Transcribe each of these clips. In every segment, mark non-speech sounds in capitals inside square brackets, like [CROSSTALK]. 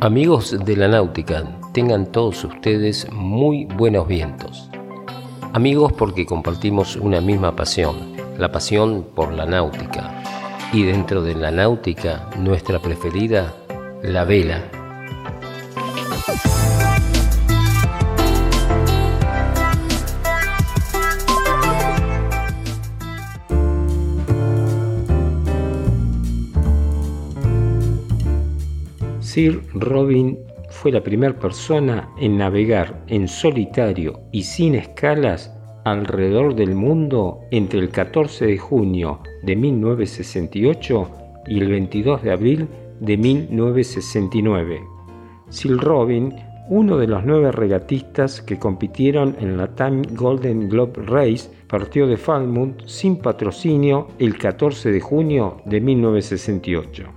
Amigos de la náutica, tengan todos ustedes muy buenos vientos. Amigos porque compartimos una misma pasión, la pasión por la náutica. Y dentro de la náutica, nuestra preferida, la vela. Sir Robin fue la primera persona en navegar en solitario y sin escalas alrededor del mundo entre el 14 de junio de 1968 y el 22 de abril de 1969. Sir Robin, uno de los nueve regatistas que compitieron en la Time Golden Globe Race, partió de Falmouth sin patrocinio el 14 de junio de 1968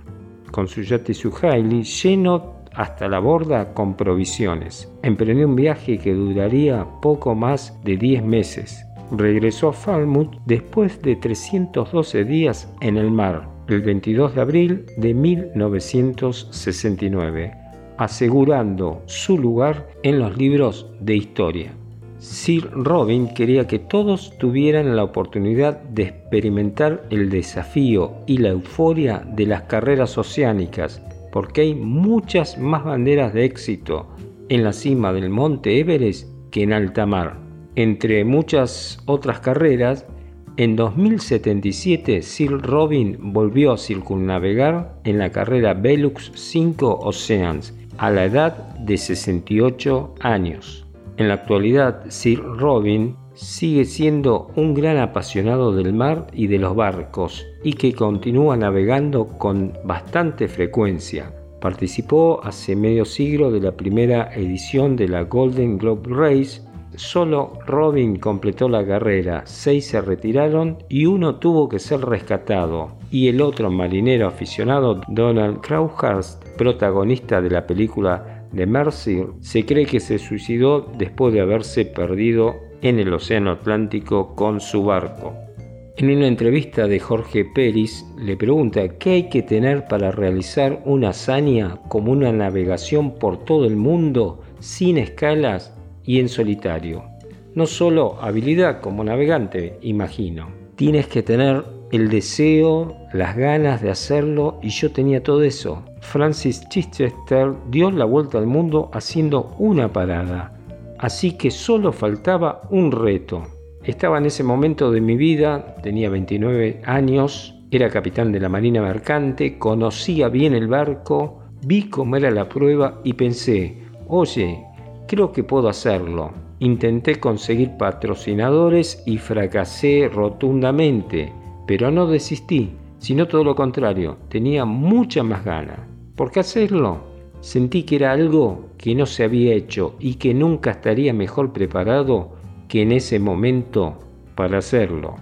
con su yate Suhaili lleno hasta la borda con provisiones. Emprendió un viaje que duraría poco más de 10 meses. Regresó a Falmouth después de 312 días en el mar, el 22 de abril de 1969, asegurando su lugar en los libros de historia. Sir Robin quería que todos tuvieran la oportunidad de experimentar el desafío y la euforia de las carreras oceánicas, porque hay muchas más banderas de éxito en la cima del monte Everest que en alta mar. Entre muchas otras carreras, en 2077 Sir Robin volvió a circunnavegar en la carrera Velux 5 Oceans a la edad de 68 años. En la actualidad, Sir Robin sigue siendo un gran apasionado del mar y de los barcos y que continúa navegando con bastante frecuencia. Participó hace medio siglo de la primera edición de la Golden Globe Race. Solo Robin completó la carrera, seis se retiraron y uno tuvo que ser rescatado. Y el otro marinero aficionado, Donald Crowhurst, protagonista de la película de Mercy se cree que se suicidó después de haberse perdido en el Océano Atlántico con su barco. En una entrevista de Jorge Pérez le pregunta qué hay que tener para realizar una hazaña como una navegación por todo el mundo sin escalas y en solitario. No solo habilidad como navegante, imagino. Tienes que tener el deseo, las ganas de hacerlo y yo tenía todo eso. Francis Chichester dio la vuelta al mundo haciendo una parada, así que solo faltaba un reto. Estaba en ese momento de mi vida, tenía 29 años, era capitán de la Marina Mercante, conocía bien el barco, vi cómo era la prueba y pensé, oye, creo que puedo hacerlo. Intenté conseguir patrocinadores y fracasé rotundamente pero no desistí, sino todo lo contrario, tenía mucha más ganas. ¿Por qué hacerlo? Sentí que era algo que no se había hecho y que nunca estaría mejor preparado que en ese momento para hacerlo.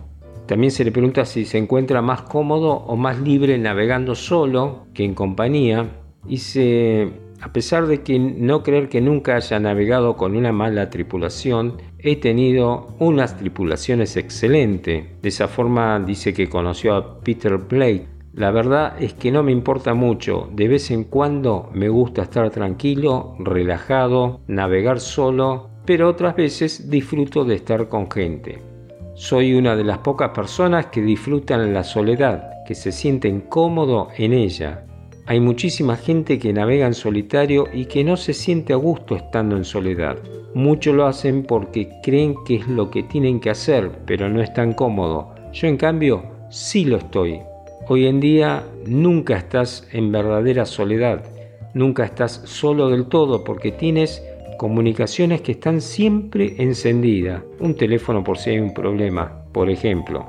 También se le pregunta si se encuentra más cómodo o más libre navegando solo que en compañía y se a pesar de que no creer que nunca haya navegado con una mala tripulación, he tenido unas tripulaciones excelentes. De esa forma dice que conoció a Peter Blake. La verdad es que no me importa mucho, de vez en cuando me gusta estar tranquilo, relajado, navegar solo, pero otras veces disfruto de estar con gente. Soy una de las pocas personas que disfrutan la soledad, que se sienten cómodo en ella, hay muchísima gente que navega en solitario y que no se siente a gusto estando en soledad. Muchos lo hacen porque creen que es lo que tienen que hacer, pero no es tan cómodo. Yo en cambio sí lo estoy. Hoy en día nunca estás en verdadera soledad, nunca estás solo del todo porque tienes comunicaciones que están siempre encendidas. Un teléfono por si hay un problema, por ejemplo.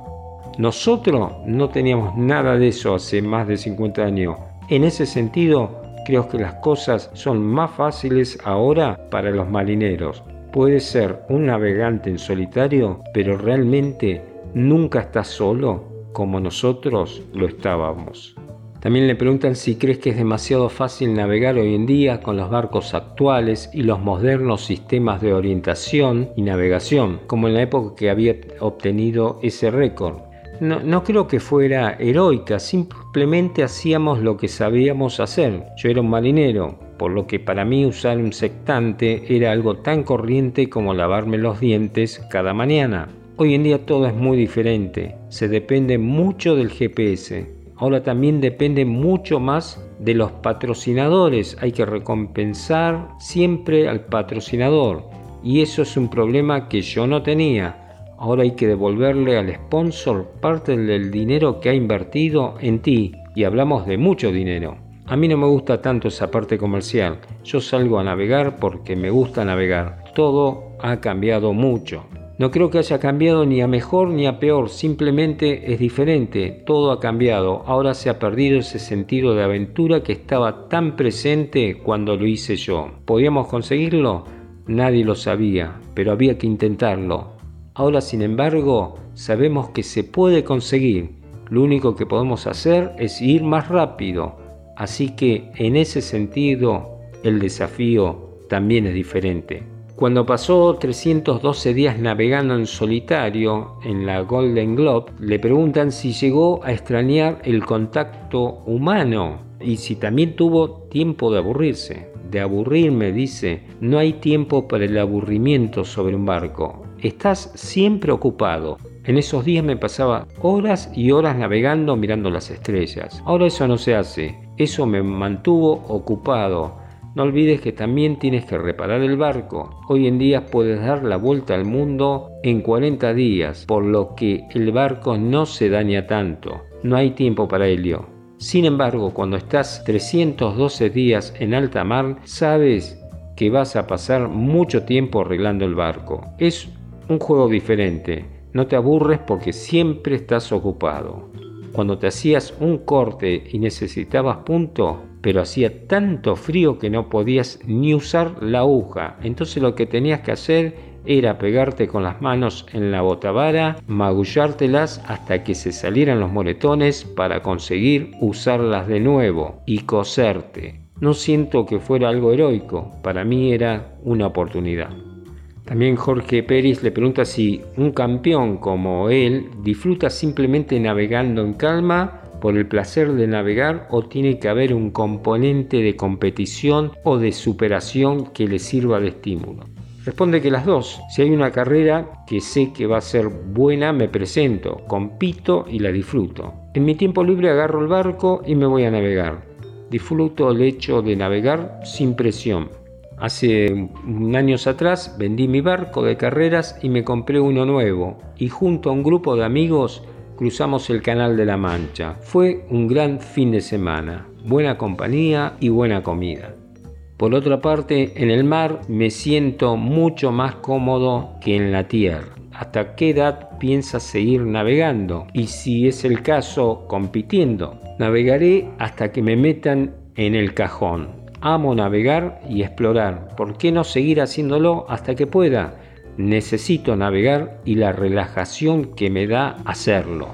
Nosotros no teníamos nada de eso hace más de 50 años. En ese sentido, creo que las cosas son más fáciles ahora para los marineros. Puedes ser un navegante en solitario, pero realmente nunca estás solo como nosotros lo estábamos. También le preguntan si crees que es demasiado fácil navegar hoy en día con los barcos actuales y los modernos sistemas de orientación y navegación, como en la época que había obtenido ese récord. No, creo que fuera heroica, simplemente hacíamos lo que sabíamos hacer. Yo era un marinero, por lo que para mí usar un sectante era algo tan corriente como lavarme los dientes cada mañana. Hoy en día todo es muy diferente, se depende mucho del GPS. Ahora también depende mucho más de los patrocinadores, hay que recompensar siempre al patrocinador y eso es un problema que yo no tenía. Ahora hay que devolverle al sponsor parte del dinero que ha invertido en ti y hablamos de mucho dinero. A mí no me gusta tanto esa parte comercial. Yo salgo a navegar porque me gusta navegar. Todo ha cambiado mucho. No creo que haya cambiado ni a mejor ni a peor, simplemente es diferente, todo ha cambiado, ahora se ha perdido ese sentido de aventura que estaba tan presente cuando lo hice yo. ¿Podíamos conseguirlo? Nadie lo sabía, pero había que intentarlo. Ahora, sin embargo, sabemos que se puede conseguir. Lo único que podemos hacer es ir más rápido. Así que, en ese sentido, el desafío también es diferente. Cuando pasó 312 días navegando en solitario en la Golden Globe, le preguntan si llegó a extrañar el contacto humano y si también tuvo tiempo de aburrirse. De aburrirme, dice, no hay tiempo para el aburrimiento sobre un barco. Estás siempre ocupado. En esos días me pasaba horas y horas navegando mirando las estrellas. Ahora eso no se hace. Eso me mantuvo ocupado no olvides que también tienes que reparar el barco. Hoy en día puedes dar la vuelta al mundo en 40 días, por lo que el barco no se daña tanto. No hay tiempo para ello. Sin embargo, cuando estás 312 días en alta mar, sabes que vas a pasar mucho tiempo arreglando el barco. Es un juego diferente. No te aburres porque siempre estás ocupado. Cuando te hacías un corte y necesitabas punto, pero hacía tanto frío que no podías ni usar la aguja. Entonces lo que tenías que hacer era pegarte con las manos en la botavara, magullártelas hasta que se salieran los moretones para conseguir usarlas de nuevo y coserte. No siento que fuera algo heroico, para mí era una oportunidad. También Jorge Pérez le pregunta si un campeón como él disfruta simplemente navegando en calma por el placer de navegar o tiene que haber un componente de competición o de superación que le sirva de estímulo? Responde que las dos. Si hay una carrera que sé que va a ser buena, me presento, compito y la disfruto. En mi tiempo libre agarro el barco y me voy a navegar. Disfruto el hecho de navegar sin presión. Hace años atrás vendí mi barco de carreras y me compré uno nuevo y junto a un grupo de amigos cruzamos el Canal de la Mancha. Fue un gran fin de semana, buena compañía y buena comida. Por otra parte, en el mar me siento mucho más cómodo que en la tierra. ¿Hasta qué edad piensas seguir navegando? Y si es el caso, compitiendo. Navegaré hasta que me metan en el cajón. Amo navegar y explorar. ¿Por qué no seguir haciéndolo hasta que pueda? necesito navegar y la relajación que me da hacerlo.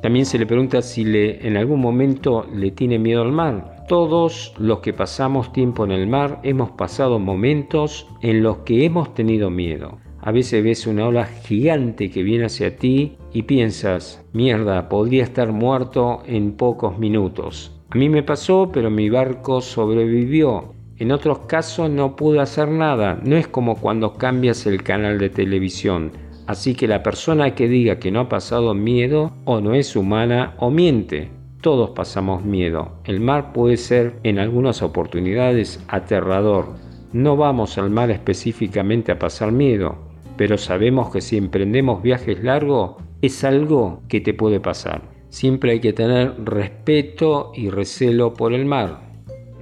También se le pregunta si le, en algún momento le tiene miedo al mar. Todos los que pasamos tiempo en el mar hemos pasado momentos en los que hemos tenido miedo. A veces ves una ola gigante que viene hacia ti y piensas, mierda, podría estar muerto en pocos minutos. A mí me pasó, pero mi barco sobrevivió en otros casos no pude hacer nada. No es como cuando cambias el canal de televisión. Así que la persona que diga que no ha pasado miedo o no es humana o miente. Todos pasamos miedo. El mar puede ser en algunas oportunidades aterrador. No vamos al mar específicamente a pasar miedo, pero sabemos que si emprendemos viajes largos es algo que te puede pasar. Siempre hay que tener respeto y recelo por el mar.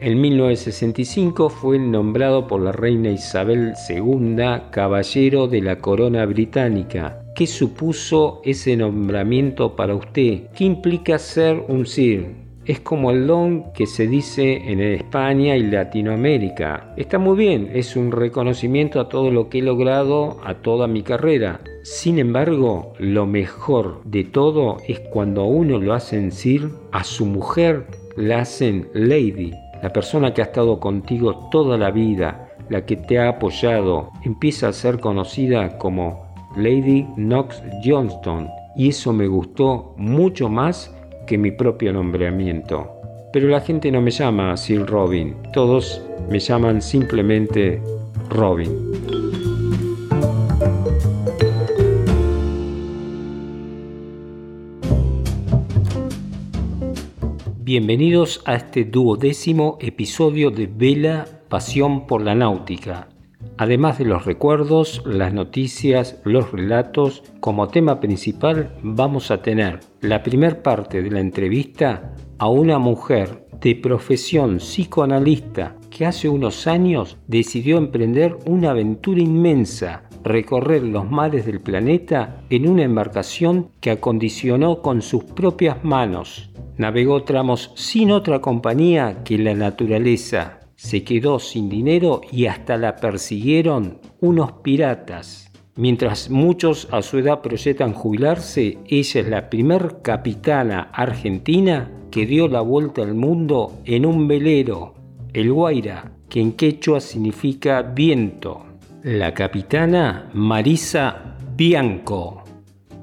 En 1965 fue nombrado por la reina Isabel II caballero de la corona británica. ¿Qué supuso ese nombramiento para usted? ¿Qué implica ser un Sir? Es como el don que se dice en España y Latinoamérica. Está muy bien, es un reconocimiento a todo lo que he logrado, a toda mi carrera. Sin embargo, lo mejor de todo es cuando a uno lo hacen Sir, a su mujer la hacen Lady. La persona que ha estado contigo toda la vida, la que te ha apoyado, empieza a ser conocida como Lady Knox Johnston y eso me gustó mucho más que mi propio nombramiento. Pero la gente no me llama Sir Robin, todos me llaman simplemente Robin. Bienvenidos a este duodécimo episodio de Vela Pasión por la Náutica. Además de los recuerdos, las noticias, los relatos, como tema principal vamos a tener la primera parte de la entrevista a una mujer de profesión psicoanalista que hace unos años decidió emprender una aventura inmensa, recorrer los mares del planeta en una embarcación que acondicionó con sus propias manos. Navegó tramos sin otra compañía que la naturaleza. Se quedó sin dinero y hasta la persiguieron unos piratas. Mientras muchos a su edad proyectan jubilarse, ella es la primer capitana argentina que dio la vuelta al mundo en un velero, el Guaira, que en quechua significa viento. La capitana Marisa Bianco.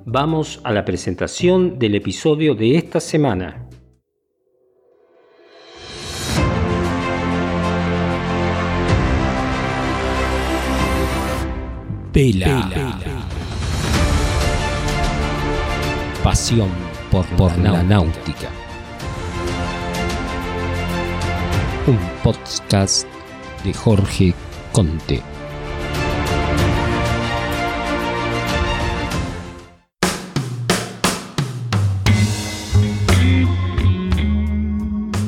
Vamos a la presentación del episodio de esta semana. Vela. Pasión por, por la náutica. Un podcast de Jorge Conte.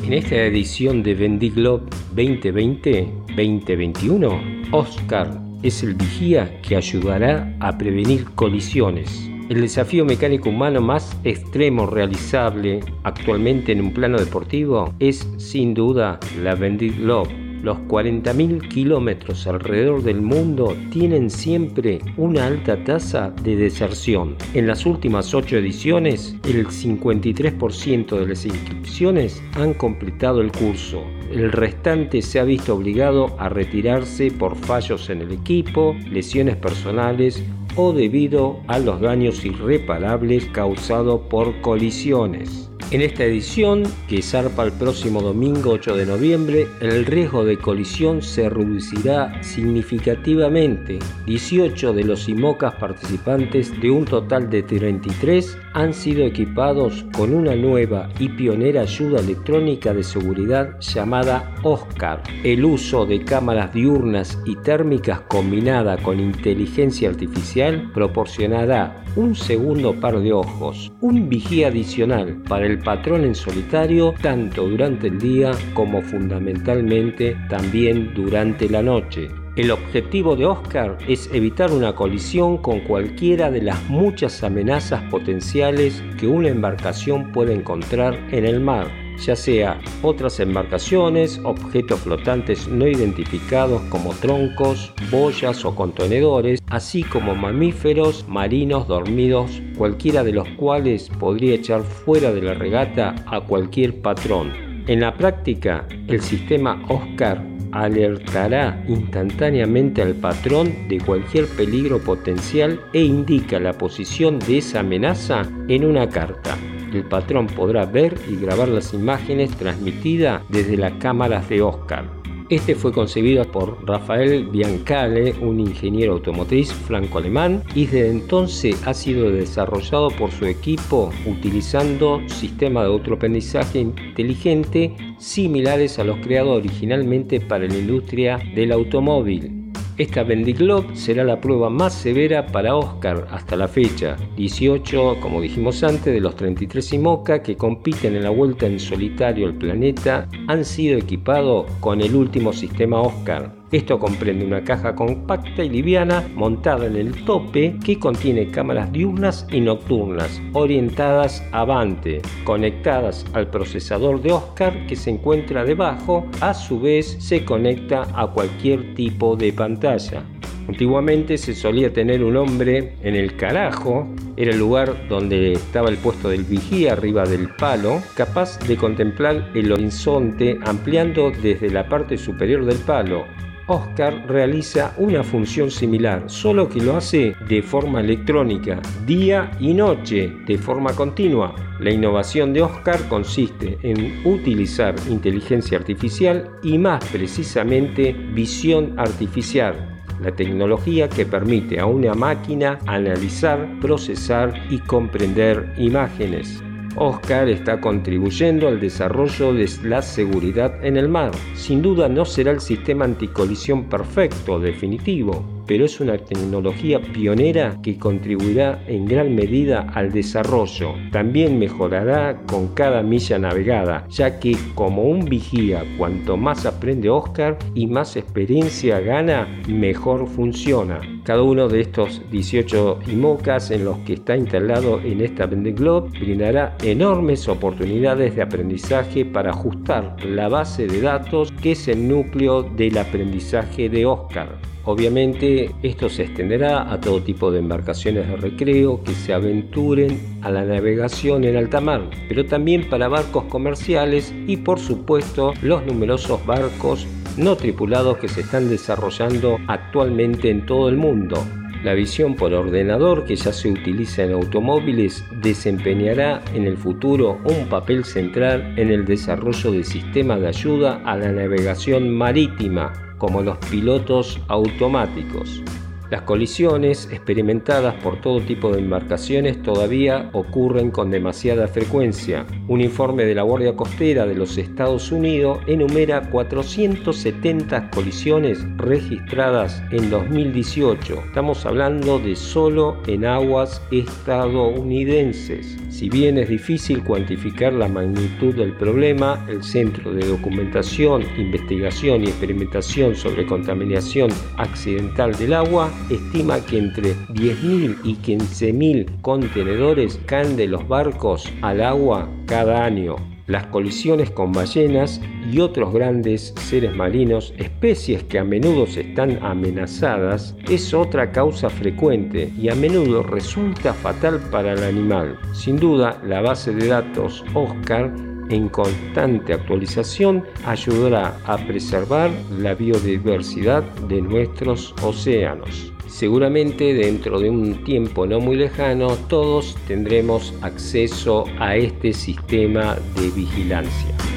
En esta edición de Vendiglob 2020-2021, Oscar es el vigía que ayudará a prevenir colisiones. El desafío mecánico humano más extremo realizable actualmente en un plano deportivo es sin duda la Vendée Globe los 40.000 kilómetros alrededor del mundo tienen siempre una alta tasa de deserción. En las últimas 8 ediciones, el 53% de las inscripciones han completado el curso. El restante se ha visto obligado a retirarse por fallos en el equipo, lesiones personales o debido a los daños irreparables causados por colisiones. En esta edición, que zarpa el próximo domingo 8 de noviembre, el riesgo de colisión se reducirá significativamente. 18 de los IMOCAS participantes de un total de 33 han sido equipados con una nueva y pionera ayuda electrónica de seguridad llamada OSCAR. El uso de cámaras diurnas y térmicas combinada con inteligencia artificial proporcionará un segundo par de ojos, un vigía adicional para el patrón en solitario tanto durante el día como fundamentalmente también durante la noche. El objetivo de Oscar es evitar una colisión con cualquiera de las muchas amenazas potenciales que una embarcación puede encontrar en el mar ya sea otras embarcaciones, objetos flotantes no identificados como troncos, boyas o contenedores, así como mamíferos marinos dormidos, cualquiera de los cuales podría echar fuera de la regata a cualquier patrón. En la práctica, el sistema Oscar alertará instantáneamente al patrón de cualquier peligro potencial e indica la posición de esa amenaza en una carta el patrón podrá ver y grabar las imágenes transmitidas desde las cámaras de Oscar. Este fue concebido por Rafael Biancale, un ingeniero automotriz franco-alemán, y desde entonces ha sido desarrollado por su equipo utilizando sistemas de autoaprendizaje inteligente similares a los creados originalmente para la industria del automóvil. Esta Globe será la prueba más severa para Oscar hasta la fecha. 18, como dijimos antes, de los 33 IMOCA que compiten en la vuelta en solitario al planeta han sido equipados con el último sistema Oscar. Esto comprende una caja compacta y liviana montada en el tope que contiene cámaras diurnas y nocturnas orientadas avante, conectadas al procesador de Oscar que se encuentra debajo, a su vez se conecta a cualquier tipo de pantalla. Antiguamente se solía tener un hombre en el carajo, era el lugar donde estaba el puesto del vigía arriba del palo, capaz de contemplar el horizonte ampliando desde la parte superior del palo Oscar realiza una función similar, solo que lo hace de forma electrónica, día y noche, de forma continua. La innovación de Oscar consiste en utilizar inteligencia artificial y más precisamente visión artificial, la tecnología que permite a una máquina analizar, procesar y comprender imágenes. Oscar está contribuyendo al desarrollo de la seguridad en el mar. Sin duda no será el sistema anticolisión perfecto, definitivo, pero es una tecnología pionera que contribuirá en gran medida al desarrollo. También mejorará con cada milla navegada, ya que como un vigía, cuanto más aprende Oscar y más experiencia gana, mejor funciona. Cada uno de estos 18 IMOCAS en los que está instalado en esta Vendée Globe brindará enormes oportunidades de aprendizaje para ajustar la base de datos que es el núcleo del aprendizaje de Oscar. Obviamente esto se extenderá a todo tipo de embarcaciones de recreo que se aventuren a la navegación en alta mar, pero también para barcos comerciales y por supuesto los numerosos barcos no tripulados que se están desarrollando actualmente en todo el mundo. La visión por ordenador que ya se utiliza en automóviles desempeñará en el futuro un papel central en el desarrollo de sistemas de ayuda a la navegación marítima como los pilotos automáticos. Las colisiones experimentadas por todo tipo de embarcaciones todavía ocurren con demasiada frecuencia. Un informe de la Guardia Costera de los Estados Unidos enumera 470 colisiones registradas en 2018. Estamos hablando de solo en aguas estadounidenses. Si bien es difícil cuantificar la magnitud del problema, el Centro de Documentación, Investigación y Experimentación sobre Contaminación Accidental del Agua estima que entre 10.000 y 15.000 contenedores caen de los barcos al agua cada año. Las colisiones con ballenas y otros grandes seres marinos, especies que a menudo están amenazadas, es otra causa frecuente y a menudo resulta fatal para el animal. Sin duda, la base de datos OSCAR en constante actualización ayudará a preservar la biodiversidad de nuestros océanos. Seguramente dentro de un tiempo no muy lejano todos tendremos acceso a este sistema de vigilancia.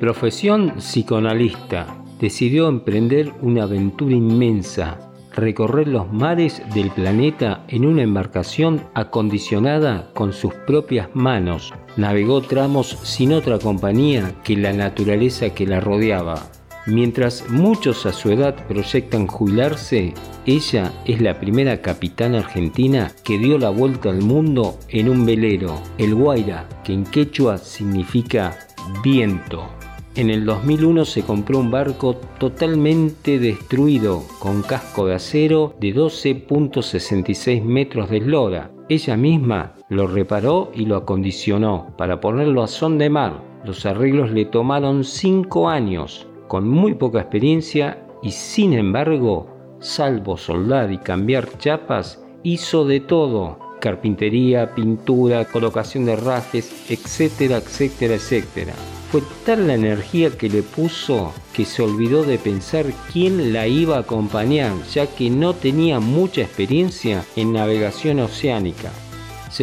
Profesión psicoanalista, decidió emprender una aventura inmensa, recorrer los mares del planeta en una embarcación acondicionada con sus propias manos. Navegó tramos sin otra compañía que la naturaleza que la rodeaba. Mientras muchos a su edad proyectan jubilarse, ella es la primera capitana argentina que dio la vuelta al mundo en un velero, el Guaira, que en quechua significa viento. En el 2001 se compró un barco totalmente destruido con casco de acero de 12.66 metros de eslora. Ella misma lo reparó y lo acondicionó para ponerlo a son de mar. Los arreglos le tomaron 5 años, con muy poca experiencia y sin embargo, salvo soldar y cambiar chapas, hizo de todo. Carpintería, pintura, colocación de rajes, etcétera, etcétera, etcétera. Fue tal la energía que le puso que se olvidó de pensar quién la iba a acompañar, ya que no tenía mucha experiencia en navegación oceánica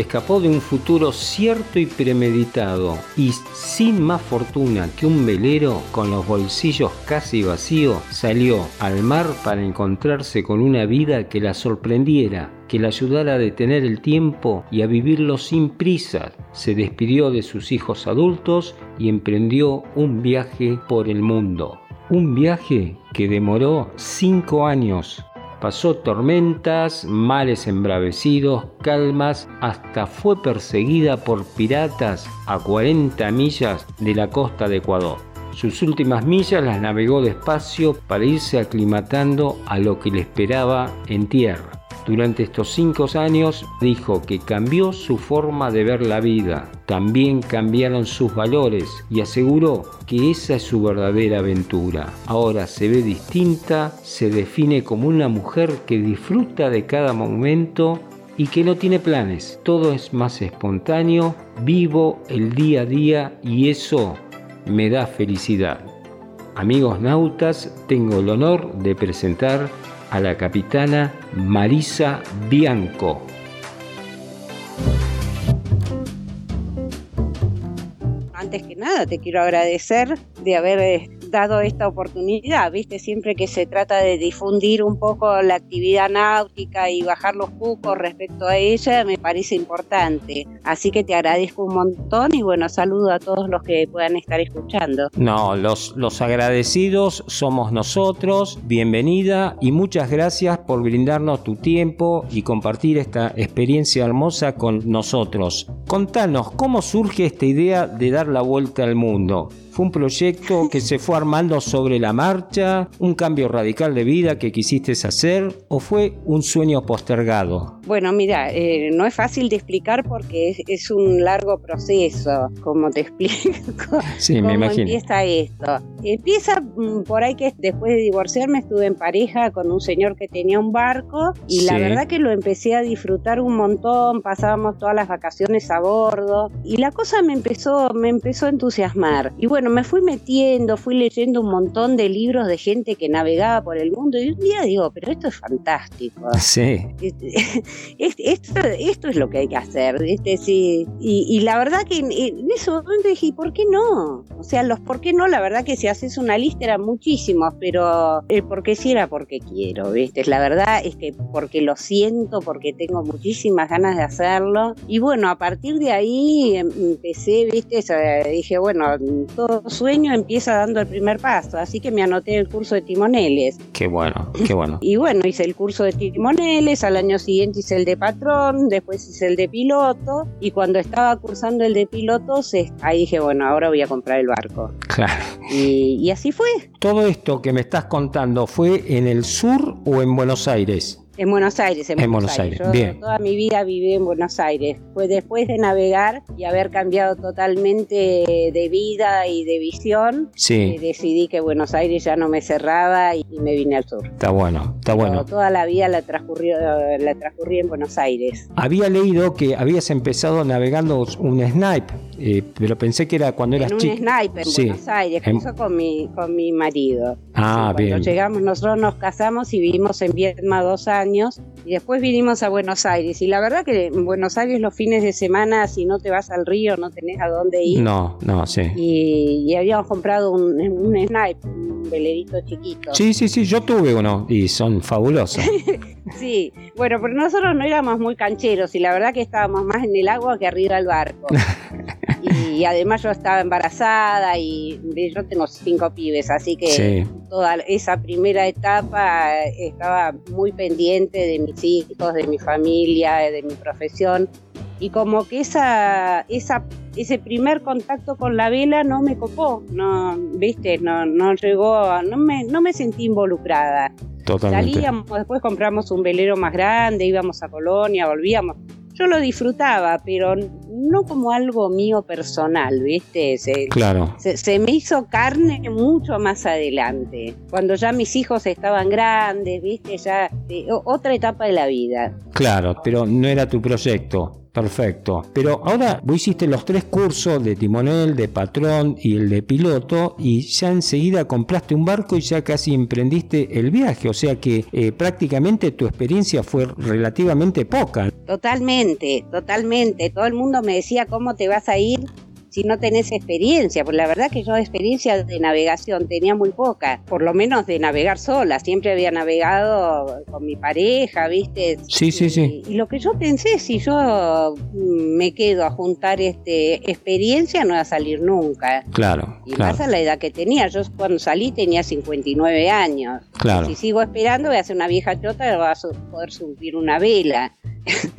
escapó de un futuro cierto y premeditado y sin más fortuna que un velero con los bolsillos casi vacíos salió al mar para encontrarse con una vida que la sorprendiera, que la ayudara a detener el tiempo y a vivirlo sin prisa. Se despidió de sus hijos adultos y emprendió un viaje por el mundo. Un viaje que demoró cinco años Pasó tormentas, mares embravecidos, calmas, hasta fue perseguida por piratas a 40 millas de la costa de Ecuador. Sus últimas millas las navegó despacio para irse aclimatando a lo que le esperaba en tierra. Durante estos cinco años dijo que cambió su forma de ver la vida, también cambiaron sus valores y aseguró que esa es su verdadera aventura. Ahora se ve distinta, se define como una mujer que disfruta de cada momento y que no tiene planes. Todo es más espontáneo, vivo el día a día y eso me da felicidad. Amigos nautas, tengo el honor de presentar a la capitana Marisa Bianco. Antes que nada, te quiero agradecer de haber eh, dado esta oportunidad, ¿viste? Siempre que se trata de difundir un poco la actividad náutica y bajar los cucos respecto a ella, me parece importante. Así que te agradezco un montón y bueno, saludo a todos los que puedan estar escuchando. No, los, los agradecidos somos nosotros. Bienvenida y muchas gracias por brindarnos tu tiempo y compartir esta experiencia hermosa con nosotros. Contanos, ¿cómo surge esta idea de dar la vuelta al mundo? ¿Fue un proyecto que se fue armando sobre la marcha? ¿Un cambio radical de vida que quisiste hacer? ¿O fue un sueño postergado? Bueno, mira, eh, no es fácil de explicar porque es, un largo proceso, como te [LAUGHS] explico. Sí, me imagino. empieza esto? Empieza mm, por ahí que después de divorciarme estuve en pareja con un señor que tenía un barco y la verdad que lo empecé a disfrutar un montón, pasábamos todas las vacaciones a bordo y la cosa me empezó, me empezó a entusiasmar. Y bueno, me fui metiendo, fui leyendo un montón de libros de gente que navegaba por el mundo y un día digo, pero esto es fantástico. [LAUGHS] Sí. [LAUGHS] Esto, esto es lo que hay que hacer. Este, sí. y, la verdad que en, ese momento dije, ¿por qué no? O sea, los por qué no, la verdad que si haces una lista eran muchísimos, pero el por qué sí era porque quiero, ¿viste? La verdad es que porque lo siento, porque tengo muchísimas ganas de hacerlo. Y bueno, a partir de ahí em, empecé, ¿viste? dije, bueno, todo sueño empieza dando el primer paso, así que me anoté el curso de timoneles. Qué bueno, qué bueno. y bueno, hice el curso de timoneles, al año siguiente hice el de patrón, después hice el de piloto, y cuando estaba cursando el de piloto, ahí dije, bueno, ahora voy a comprar el barco. Claro. Y, y así fue. Todo esto que me estás contando, ¿fue en el sur o en Buenos Aires? En Buenos Aires, en, Buenos, Aires. Bien. Toda mi vida viví en Buenos Aires. Fue después de navegar y haber cambiado totalmente de vida y de visión, sí. Eh, decidí que Buenos Aires ya no me cerraba y, me vine al sur. Está bueno, está bueno. Toda la vida la transcurrí, la transcurrí en Buenos Aires. Había leído que habías empezado navegando un snipe, eh, pero pensé que era cuando eras chico. Un snipe en Buenos Aires, en... con mi, con mi marido. Ah, bien. Cuando llegamos, nosotros nos casamos y vivimos en Vietnam dos años y después vinimos a Buenos Aires. Y la verdad que en Buenos Aires los fines de semana, si no te vas al río, no tenés a dónde ir. No, no, sí. Y, habíamos comprado un, un snipe, un velerito chiquito. Sí, sí, sí, yo tuve uno y son fabulosos. [LAUGHS] sí, bueno, pero nosotros no éramos muy cancheros y la verdad que estábamos más en el agua que arriba del barco. [LAUGHS] y además yo estaba embarazada y yo tengo cinco pibes, así que toda esa primera etapa estaba muy pendiente de mis hijos, de mi familia, de mi profesión y como que esa, esa ese primer contacto con la vela no me copó, no, viste, no, no llegó, no me, no me sentí involucrada. Totalmente. Salíamos, después compramos un velero más grande, íbamos a Colonia, volvíamos yo lo disfrutaba, pero no como algo mío personal, ¿viste? Se, claro. Se, me hizo carne mucho más adelante, cuando ya mis hijos estaban grandes, ¿viste? Ya eh, otra etapa de la vida. Claro, pero no era tu proyecto. Perfecto. Pero ahora vos hiciste los tres cursos de timonel, de patrón y el de piloto y ya enseguida compraste un barco y ya casi emprendiste el viaje. O sea que eh, prácticamente tu experiencia fue relativamente poca. Totalmente, totalmente. Todo el mundo me decía cómo te vas a ir si no tenés experiencia, porque la verdad que yo experiencia de navegación tenía muy poca, por lo menos de navegar sola, siempre había navegado con mi pareja, ¿viste? Sí, sí, sí. Y, lo que yo pensé, si yo mm, me quedo a juntar este experiencia, no va a salir nunca. Claro. Y más a la edad que tenía, yo cuando salí tenía 59 años. Claro. si sigo esperando, voy a ser una vieja chota y voy a poder subir una vela.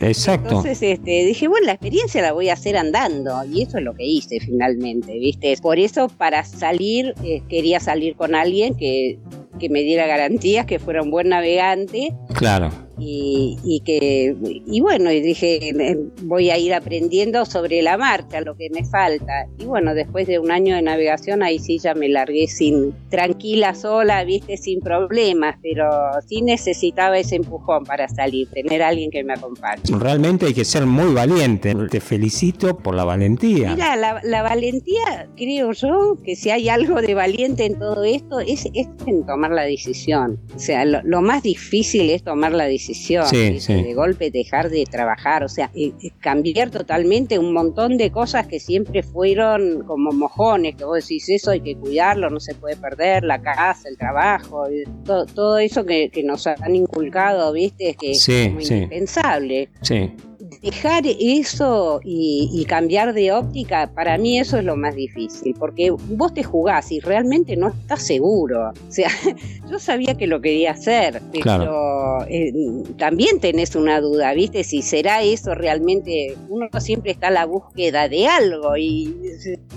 Exacto. Entonces este, dije, bueno, la experiencia la voy a hacer andando y eso es lo que hice finalmente, ¿viste? Por eso para salir eh, quería salir con alguien que, que me diera garantías, que fuera un buen navegante. Claro y, que, y bueno, y dije, voy a ir aprendiendo sobre la marcha, lo que me falta. Y bueno, después de un año de navegación, ahí sí ya me largué sin, tranquila, sola, viste, sin problemas, pero sí necesitaba ese empujón para salir, tener a alguien que me acompañe. Realmente hay que ser muy valiente, te felicito por la valentía. Mira, la, valentía, creo yo, que si hay algo de valiente en todo esto, es, en tomar la decisión. O sea, lo, más difícil es tomar la decisión, de golpe dejar de trabajar, o sea, eh, eh, cambiar totalmente un montón de cosas que siempre fueron como mojones, que vos decís eso hay que cuidarlo, no se puede perder, la casa, el trabajo, todo, eso que, nos han inculcado, viste, es que es muy indispensable. Sí dejar eso y, cambiar de óptica, para mí eso es lo más difícil, porque vos te jugás y realmente no estás seguro. O sea, [LAUGHS] yo sabía que lo quería hacer, pero eh, también tenés una duda, ¿viste? Si será eso realmente, uno siempre está a la búsqueda de algo y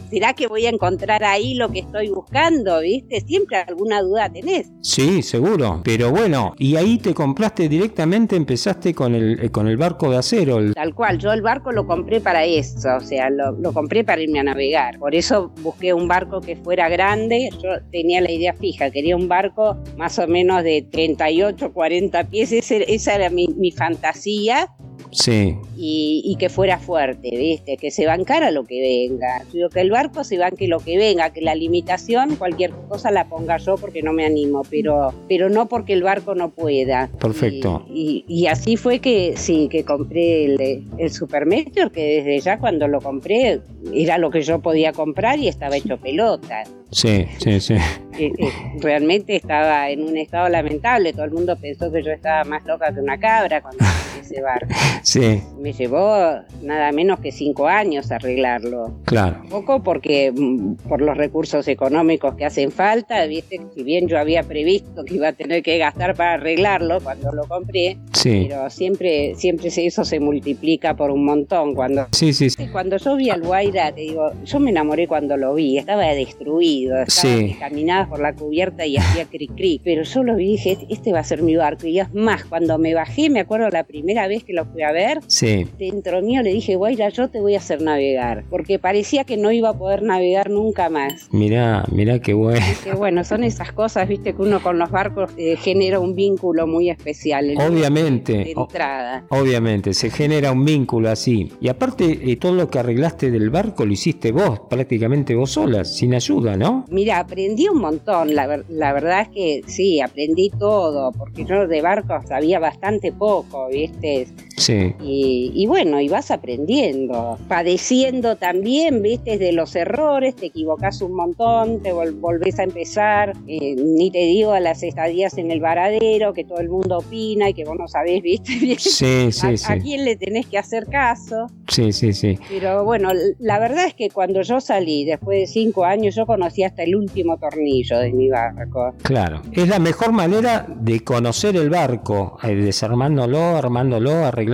será que voy a encontrar ahí lo que estoy buscando, ¿viste? Siempre alguna duda tenés. Sí, seguro, pero bueno, y ahí te compraste directamente, empezaste con el, con el barco de acero, Tal cual, yo el barco lo compré para eso, o sea, lo, compré para irme a navegar. Por eso busqué un barco que fuera grande. Yo tenía la idea fija, quería un barco más o menos de 38, 40 pies. esa era mi, mi fantasía Sí. Y, que fuera fuerte, ¿viste? Que se bancara lo que venga. Digo, que el barco se banque lo que venga, que la limitación, cualquier cosa la ponga yo porque no me animo, pero, pero no porque el barco no pueda. Perfecto. Y, así fue que sí, que compré el, el Supermeteor, que desde ya cuando lo compré era lo que yo podía comprar y estaba hecho pelota. Sí, sí, sí. Eh, eh, realmente estaba en un estado lamentable. Todo el mundo pensó que yo estaba más loca que una cabra cuando ese barco. Sí. Me llevó nada menos que cinco años arreglarlo. Claro. Poco porque mm, por los recursos económicos que hacen falta, viste, si bien yo había previsto que iba a tener que gastar para arreglarlo cuando lo compré, sí. pero siempre, siempre eso se multiplica por un montón. Cuando, sí, sí, Cuando yo vi al Guaira, te digo, yo me enamoré cuando lo vi, estaba destruido, estaba sí. caminaba por la cubierta y hacía cric cric, pero yo lo vi y dije, este va a ser mi barco. Y es más, cuando me bajé, me acuerdo la primera vez que lo fui a ver, sí. dentro mío le dije, Guaira, yo te voy a hacer navegar, porque parecía que no iba a poder navegar nunca más. Mirá, mirá qué bueno. Que bueno, son esas cosas, viste, que uno con los barcos eh, genera un vínculo muy especial. Obviamente. De entrada. Obviamente, se genera un vínculo así. Y aparte, eh, todo lo que arreglaste del barco lo hiciste vos, prácticamente vos sola, sin ayuda, ¿no? Mira, aprendí un montón, la, la verdad es que sí, aprendí todo, porque yo de barcos sabía bastante poco, viste. ustedes. Sí. Y, bueno, y vas aprendiendo, padeciendo también, viste, de los errores, te equivocas un montón, te volvés a empezar, eh, ni te digo a las estadías en el varadero, que todo el mundo opina y que vos no sabés, [LAUGHS] viste, sí, sí, a, sí. a quién le tenés que hacer caso. Sí, sí, sí. Pero bueno, la verdad es que cuando yo salí, después de cinco años, yo conocí hasta el último tornillo de mi barco. Claro, es la mejor manera de conocer el barco, eh, desarmándolo, armándolo, arreglándolo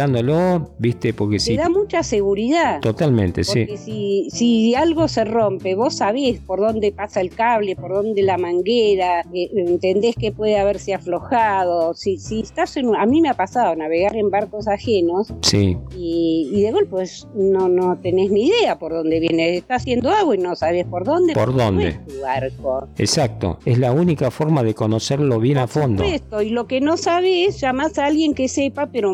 ¿viste? Porque Te da mucha seguridad. Totalmente, porque Si, si algo se rompe, vos sabés por dónde pasa el cable, por dónde la manguera, eh, entendés que puede haberse aflojado. Si, si estás en. A mí me ha pasado navegar en barcos ajenos. Sí. Y, y de golpe, pues no, no tenés ni idea por dónde viene. Está haciendo agua y no sabés por dónde. ¿Por dónde? tu barco. Exacto. Es la única forma de conocerlo bien a fondo. Supuesto. Y lo que no sabés, llamás a alguien que sepa, pero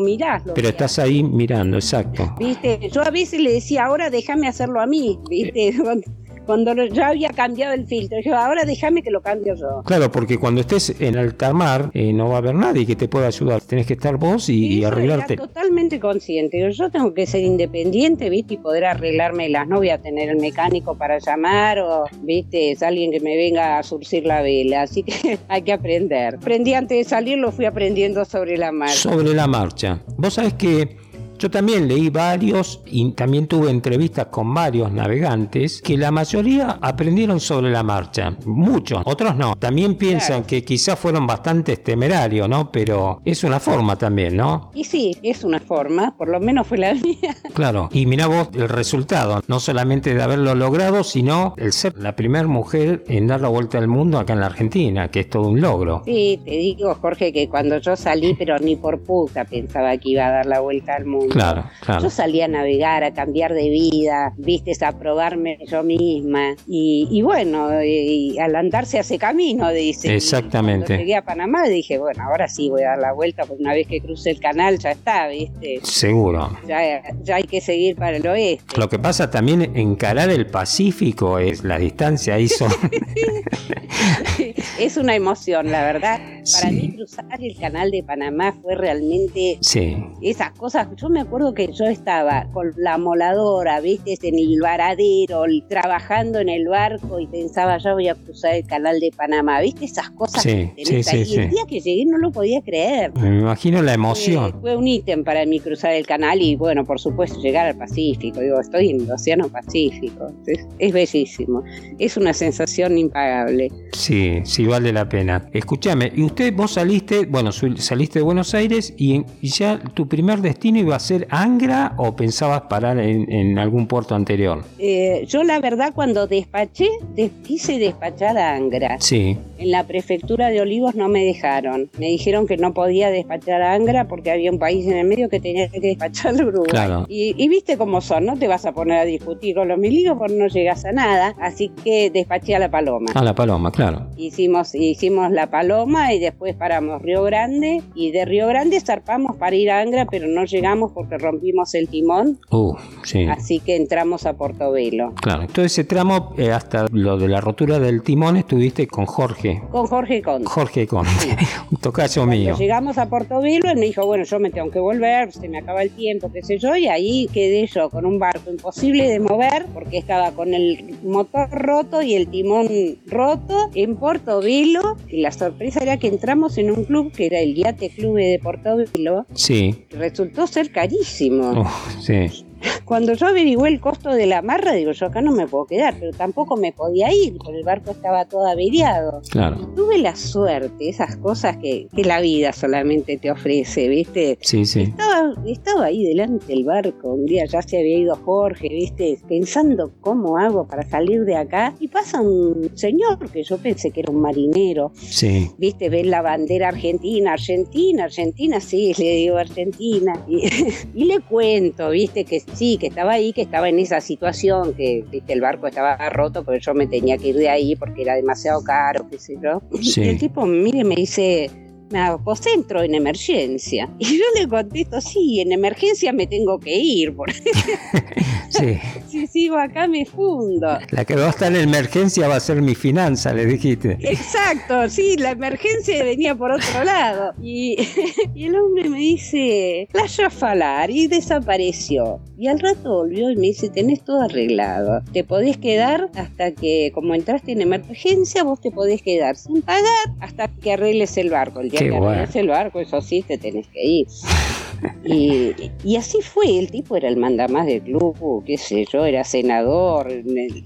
miráslo estás ahí mirando, exacto. Viste, yo a veces le decía, ahora déjame hacerlo a mí, viste, [LAUGHS] cuando ya había cambiado el filtro, yo ahora déjame que lo cambie yo. Claro, porque cuando estés en alta mar eh, no va a haber nadie que te pueda ayudar, tenés que estar vos y, arreglarte. totalmente consciente, yo tengo que ser independiente, viste, y poder arreglarme las, no voy a tener el mecánico para llamar o, viste, es alguien que me venga a surcir la vela, así que [LAUGHS] hay que aprender. Aprendí antes de salir, lo fui aprendiendo sobre la marcha. Sobre la marcha. Vos sabés que Yo también leí varios y también tuve entrevistas con varios navegantes que la mayoría aprendieron sobre la marcha. Muchos, otros no. También piensan que quizás fueron bastante temerarios, ¿no? Pero es una forma también, ¿no? Y sí, es una forma, por lo menos fue la [LAUGHS] mía. Claro, y mira vos el resultado, no solamente de haberlo logrado, sino el ser la primera mujer en dar la vuelta al mundo acá en la Argentina, que es todo un logro. Sí, te digo, Jorge, que cuando yo salí, pero ni por puta pensaba que iba a dar la vuelta al mundo. Claro, claro. Yo salí a navegar, a cambiar de vida, viste, a probarme yo misma. Y, bueno, y al andarse hace camino, dice. Exactamente. Cuando llegué a Panamá dije, bueno, ahora sí voy a dar la vuelta, porque una vez que cruce el canal ya está, viste. Seguro. Ya, ya hay que seguir para el oeste. Lo que pasa también, encarar el Pacífico, es la distancia ahí [LAUGHS] son... es una emoción, la verdad. Para mí cruzar el canal de Panamá fue realmente sí. esas cosas. Yo me acuerdo que yo estaba con la moladora, viste, en el varadero, trabajando en el barco y pensaba, ya voy a cruzar el canal de Panamá. ¿Viste esas cosas sí, que tenés ahí? Y el día que llegué no lo podía creer. Me imagino la emoción. Fue, un ítem para mí cruzar el canal y, bueno, por supuesto, llegar al Pacífico. Digo, estoy en el Océano Pacífico. Es, es bellísimo. Es una sensación impagable. Sí, sí, vale la pena. Escúchame, y usted, vos saliste, bueno, saliste de Buenos Aires y, ya tu primer destino iba a ser Angra o pensabas parar en, algún puerto anterior? Eh, yo la verdad cuando despaché, quise despachar a Angra. Sí. En la prefectura de Olivos no me dejaron. Me dijeron que no podía despachar a Angra porque había un país en el medio que tenía que despachar a Uruguay. Claro. Y, viste cómo son, no te vas a poner a discutir con los miligos porque no llegas a nada. Así que despaché a la Paloma. A la Paloma, claro. Hicimos, hicimos la Paloma y después paramos Río Grande y de Río Grande zarpamos para ir a Angra, pero no llegamos porque rompimos el timón. Uh, sí. Así que entramos a Portobelo. Claro, entonces ese tramo eh, hasta lo de la rotura del timón estuviste con Jorge. Con Jorge Conte. Jorge Conte, [LAUGHS] un tocayo mío. Llegamos a Portobelo y me dijo, bueno, yo me tengo que volver, se me acaba el tiempo, qué sé yo, y ahí quedé yo con un barco imposible de mover porque estaba con el motor roto y el timón roto en Portobelo y la sorpresa era que entramos en un club que era el Yate Club de Portobelo. Sí. Resultó ser carísimo. Oh, sí. Cuando yo averigué el costo de la amarra, digo, yo acá no me puedo quedar, pero tampoco me podía ir, porque el barco estaba todo averiado. Claro. tuve la suerte, esas cosas que, que, la vida solamente te ofrece, ¿viste? Sí, sí. Estaba, estaba ahí delante del barco, un día ya se había ido Jorge, ¿viste? Pensando cómo hago para salir de acá, y pasa un señor que yo pensé que era un marinero. Sí. ¿Viste? Ven la bandera argentina, Argentina, Argentina, sí, le digo Argentina. Y, [LAUGHS] y le cuento, ¿viste? Que sí, que estaba ahí, que estaba en esa situación, que el barco estaba roto, pero yo me tenía que ir de ahí porque era demasiado caro, qué sé yo. Y el tipo, mire, me dice, me apocentro en emergencia. [LAUGHS] Y yo le contesto, sí, en emergencia me tengo que ir. Porque [LAUGHS] sí. si sigo acá me fundo. La que va a estar en emergencia va a ser mi finanza, le dijiste. Exacto, sí, la emergencia venía por otro lado. Y, [LAUGHS] y el hombre me dice, la falar y desapareció. Y al rato volvió y me dice, tenés todo arreglado. Te podés quedar hasta que, como entraste en emergencia, vos te podés quedar sin pagar hasta que arregles el barco. El día que arregles el barco, eso sí, te tenés que ir. [LAUGHS] Y, así fue, el tipo era el mandamás del club, qué sé yo, era senador,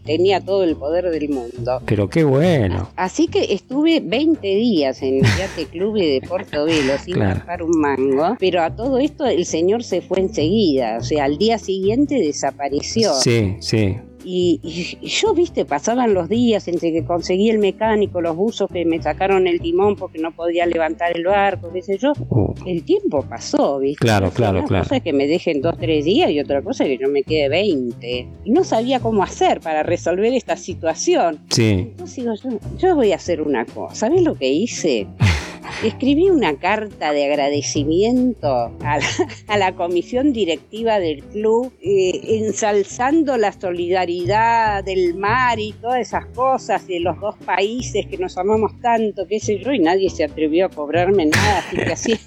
tenía todo el poder del mundo. Pero qué bueno. Así que estuve 20 días en el Yate Club de Portobelo sin claro. un mango, pero a todo esto el señor se fue enseguida, o sea, al día siguiente desapareció. Sí, sí. Y, yo, viste, pasaban los días entre que conseguí el mecánico, los buzos que me sacaron el timón porque no podía levantar el barco, qué sé yo. Uh. El tiempo pasó, viste. Claro, claro, una claro. cosa es que me dejen dos, tres días y otra cosa es que yo me quede 20. Y no sabía cómo hacer para resolver esta situación. Sí. Entonces digo, yo, yo voy a hacer una cosa. ¿Sabes lo que hice? [LAUGHS] escribí una carta de agradecimiento a la, comisión directiva del club, eh, ensalzando la solidaridad del mar y todas esas cosas de los dos países que nos amamos tanto, qué sé yo, y nadie se atrevió a cobrarme nada, así que así,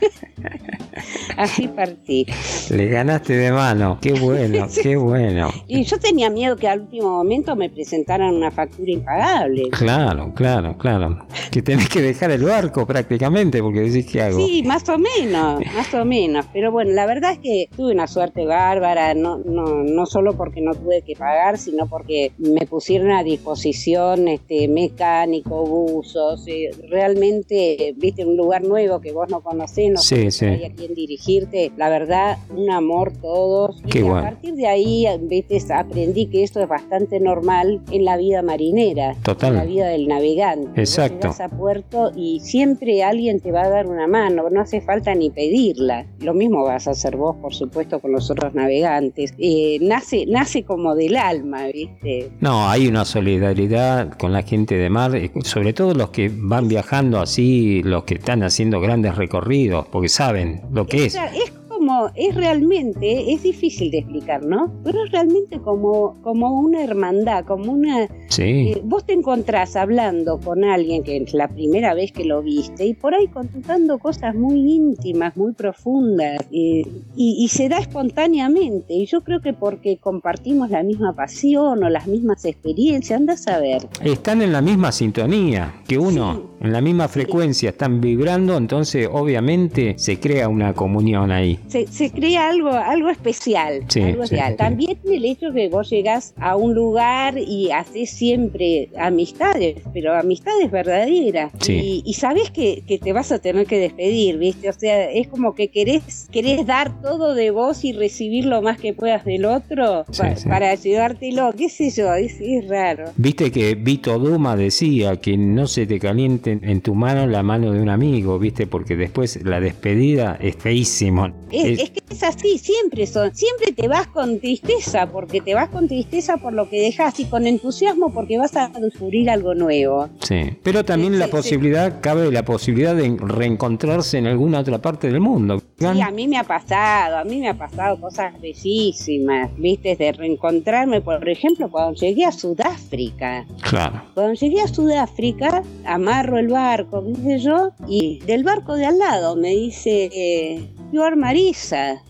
[LAUGHS] así partí. Le ganaste de mano, qué bueno, [LAUGHS] qué bueno. Y yo tenía miedo que al último momento me presentaran una factura impagable. Claro, claro, claro. Que tenés que dejar el barco prácticamente porque decís que hago. Sí, más o menos, más o menos. Pero bueno, la verdad es que tuve una suerte bárbara, no, no, no solo porque no tuve que pagar, sino porque me pusieron a disposición este mecánico, buzos, eh, realmente, viste, un lugar nuevo que vos no conocés, no Sí, sí. a quién dirigirte. La verdad, un amor todos. Qué y bueno. a partir de ahí, viste, aprendí que esto es bastante normal en la vida marinera, Total. en la vida del navegante. Vos Exacto. llegás a puerto y siempre alguien te va a dar una mano, no hace falta ni pedirla. Lo mismo vas a hacer vos, por supuesto, con los otros navegantes. Eh, nace, nace como del alma, ¿viste? No, hay una solidaridad con la gente de mar, eh, sobre todo los que van viajando así, los que están haciendo grandes recorridos, porque saben lo que es. Es como, es realmente, es difícil de explicar, ¿no? Pero es realmente como, como una hermandad, como una... Sí, eh, vos te encontrás hablando con alguien que es la primera vez que lo viste y por ahí contando cosas muy íntimas, muy profundas eh, y, y se da espontáneamente y yo creo que porque compartimos la misma pasión o las mismas experiencias, anda a saber. están en la misma sintonía que uno, en la misma frecuencia, están vibrando, entonces obviamente se crea una comunión ahí. Se, se crea algo, algo especial. Sí, algo sí. También el hecho que vos llegás a un lugar y haces siempre amistades, pero amistades verdaderas. Y, y sabés que, que te vas a tener que despedir, ¿viste? O sea, es como que querés, querés dar todo de vos y recibir lo más que puedas del otro pa- para llevártelo, qué sé yo, es, es raro. Viste que Vito Duma decía que no se te caliente en tu mano la mano de un amigo, viste, porque después la despedida es feísimo. Es, Es- es que es así, siempre son, siempre te vas con tristeza, porque te vas con tristeza por lo que dejas y con entusiasmo porque vas a descubrir algo nuevo. Sí, pero también Sí, la sí, posibilidad, cabe la posibilidad de reencontrarse en alguna otra parte del mundo. Sí, a mí me ha pasado, a mí me ha pasado cosas bellísimas, viste, de reencontrarme, por ejemplo, cuando llegué a Sudáfrica. Claro. Cuando llegué a Sudáfrica, amarro el barco, qué sé yo, y del barco de al lado me dice, eh, you are Marisa.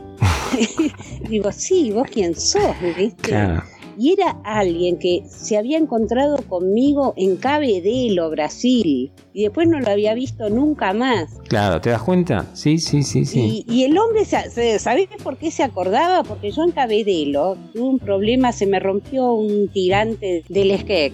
[LAUGHS] Digo, sí, vos quién sos, ¿viste? Claro. Y era alguien que se había encontrado conmigo en Cabedelo, Brasil, y después no lo había visto nunca más. Claro, ¿te das cuenta? Sí, sí, sí, sí. Y, y el hombre, ¿sabés por qué se acordaba? Porque yo en Cabedelo tuve un problema, se me rompió un tirante del esquec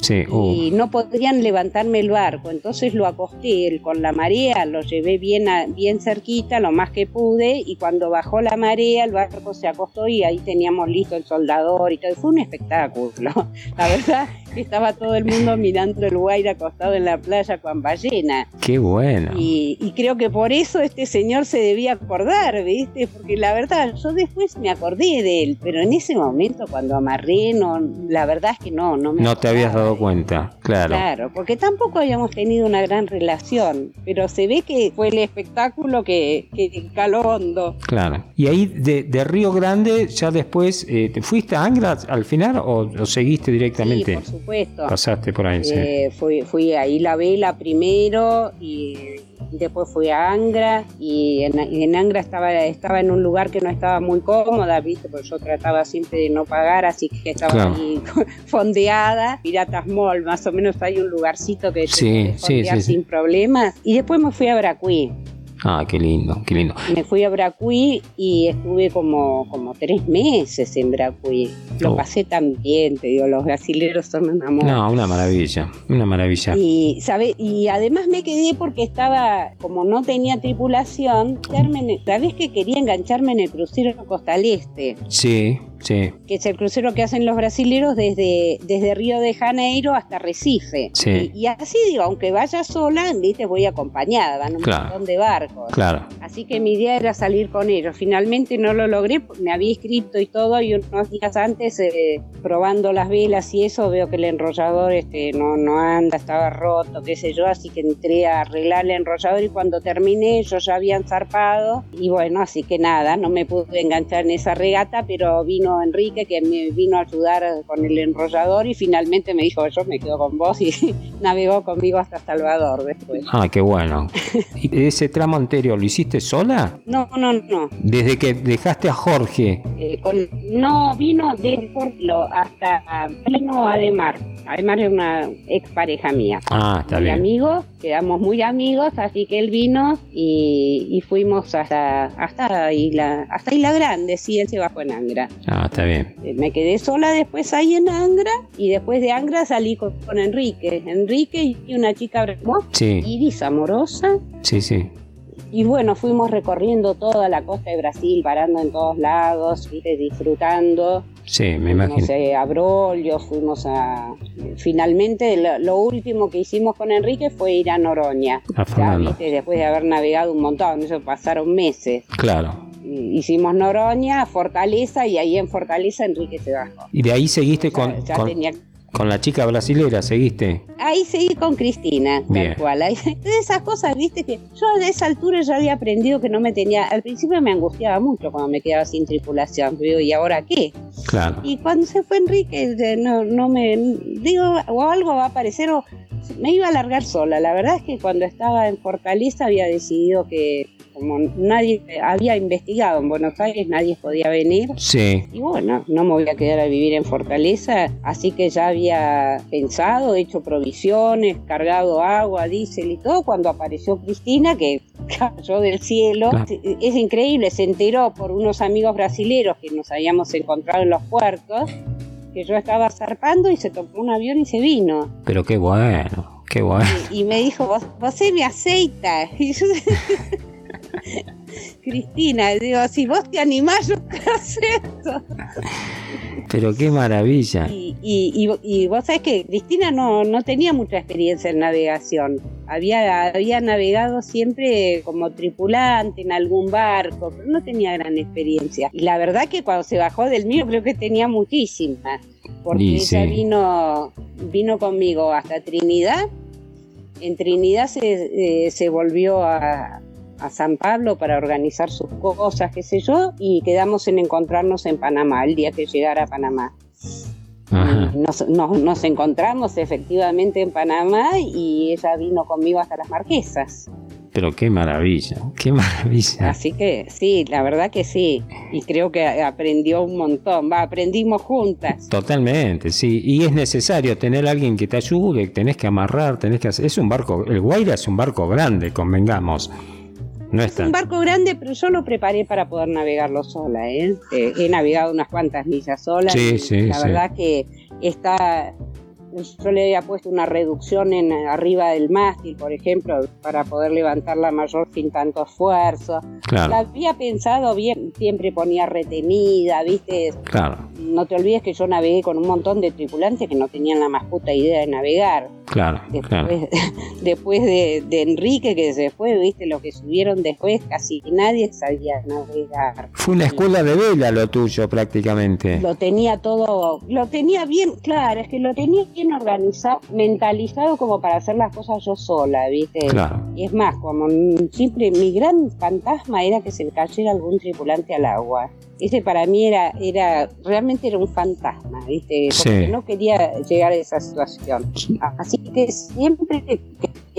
Sí, uh, y no podían levantarme el barco, entonces lo acosté con la marea, lo llevé bien, a- bien cerquita, lo más que pude, y cuando bajó la marea el barco se acostó y ahí teníamos listo el soldador y todo, fue un espectáculo, [LAUGHS] la verdad estaba todo el mundo mirando el Guaira acostado en la playa con ballena. qué bueno. Y, y creo que por eso este señor se debía acordar, ¿viste? Porque la verdad, yo después me acordé de él, pero en ese momento cuando amarré, no, la verdad es que no, no me No te habías dado cuenta, claro. Claro, porque tampoco habíamos tenido una gran relación, pero se ve que fue el espectáculo que, que caló hondo. Claro. Y ahí de, de Río Grande, ya después, eh, ¿te fuiste a Angra al final o, o seguiste directamente? Sí, por supuesto. Pasaste por ahí, sí. Eh, fui, fui a Isla Vela primero y después fui a Angra y en, Angra estaba, estaba en un lugar que no estaba muy cómoda, ¿viste? Porque yo trataba siempre de no pagar, así que estaba Claro. ahí [LAUGHS] fondeada. Piratas Mall, más o menos hay un lugarcito que Sí, sí, sí, sí. sin problemas. Y después me fui a Bracuí. Ah, qué lindo, qué lindo. Me fui a Bracuí y estuve como, como tres meses en Bracuí. Lo Oh. pasé tan bien, te digo, los brasileros son un amor. No, una maravilla, una maravilla. Y, ¿sabe? y además me quedé porque estaba, como no tenía tripulación, ¿sabés que quería engancharme en el crucero Costal Este? Sí, sí, Que es el crucero que hacen los brasileros desde, desde Río de Janeiro hasta Recife. Sí. Y, y así digo, aunque vaya sola, viste, voy acompañada, van un Claro. montón de barcos. Claro. Así que mi idea era salir con ellos. Finalmente no lo logré, me había inscrito y todo, y unos días antes, eh, probando las velas y eso, veo que el enrollador este, no, no anda, estaba roto, qué sé yo, así que entré a arreglar el enrollador y cuando terminé ellos ya habían zarpado. Y bueno, así que nada, no me pude enganchar en esa regata, pero vino vino Enrique que me vino a ayudar con el enrollador y finalmente me dijo yo me quedo con vos y [LAUGHS] navegó conmigo hasta Salvador después. Ah, qué bueno. [LAUGHS] ¿Y ese tramo anterior lo hiciste sola? No, no, no. Desde que dejaste a Jorge. Eh, no, vino de Portlo hasta vino Ademar. Ademar es una expareja mía. Ah, está bien. amigos, quedamos muy amigos, así que él vino y, fuimos hasta hasta Isla, hasta Isla Grande, sí, él se bajó en Angra. Ah, está bien. Eh, me quedé sola después ahí en Angra y después de Angra salí con, Enrique. Enrique y una chica sí. Iris Amorosa. Sí, sí. Y bueno, fuimos recorriendo toda la costa de Brasil, parando en todos lados, disfrutando. Sí, me imagino. Fuimos a Brolio, fuimos a... Finalmente, lo, último que hicimos con Enrique fue ir a Noroña. A Después de haber navegado un montón, eso pasaron meses. Claro. Hicimos Noroña, Fortaleza, y ahí en Fortaleza Enrique se bajó. Y de ahí seguiste con... Tenía con la chica brasilera, ¿seguiste? Ahí seguí con Cristina, tal cual. de esas cosas, viste, que yo a esa altura ya había aprendido que no me tenía. Al principio me angustiaba mucho cuando me quedaba sin tripulación. Digo, ¿y ahora qué? Claro. Y cuando se fue Enrique, no, no me. Digo, o algo va a aparecer, o me iba a largar sola. La verdad es que cuando estaba en Fortaleza había decidido que como nadie había investigado en Buenos Aires, nadie podía venir. Sí. Y bueno, no me voy a quedar a vivir en Fortaleza, así que ya había pensado, hecho provisiones, cargado agua, diésel y todo, cuando apareció Cristina, que [LAUGHS] cayó del cielo. Es increíble, se enteró por unos amigos brasileros que nos habíamos encontrado en los puertos que yo estaba zarpando y se tomó un avión y se vino. Pero qué bueno, qué bueno. Y, me dijo, vos, vos me aceita. [LAUGHS] Y yo, Cristina, digo, si vos te animás, yo te esto. Pero qué maravilla. Y, y, vos sabés que Cristina no, no tenía mucha experiencia en navegación. Había, había navegado siempre como tripulante en algún barco, pero no tenía gran experiencia. Y la verdad que cuando se bajó del mío creo que tenía muchísima. Porque ella vino, vino conmigo hasta Trinidad. En Trinidad se, eh, se volvió a, a San Pablo para organizar sus cosas, qué sé yo, y quedamos en encontrarnos en Panamá el día que llegara a Panamá. Nos, nos, encontramos efectivamente en Panamá y ella vino conmigo hasta las Marquesas. Pero qué maravilla, qué maravilla. Así que sí, la verdad que sí. Y creo que aprendió un montón. Va, aprendimos juntas. Totalmente, sí. Y es necesario tener a alguien que te ayude, tenés que amarrar, tenés que hacer. Es un barco, el Guaira es un barco grande, convengamos es un barco grande, pero yo lo preparé para poder navegarlo sola. ¿eh? He navegado unas cuantas millas sola. Sí, sí, la verdad que está yo le había puesto una reducción en arriba del mástil, por ejemplo, para poder levantarla mayor sin tanto esfuerzo. La había pensado bien, siempre ponía retenida, ¿viste? Claro. No te olvides que yo navegué con un montón de tripulantes que no tenían la más puta idea de navegar. Claro, después, [LAUGHS] Después de, Enrique que se fue, ¿viste? Los que subieron después, casi nadie sabía navegar. Fue una escuela de vela lo tuyo prácticamente. Lo tenía todo, lo tenía bien, claro, es que lo tenía bien organizado, mentalizado como para hacer las cosas yo sola, ¿viste? Y es más, como siempre mi gran fantasma era que se le cayera algún tripulante al agua. Ese para mí era, era realmente era un fantasma, ¿viste? Porque no quería llegar a esa situación. Así que siempre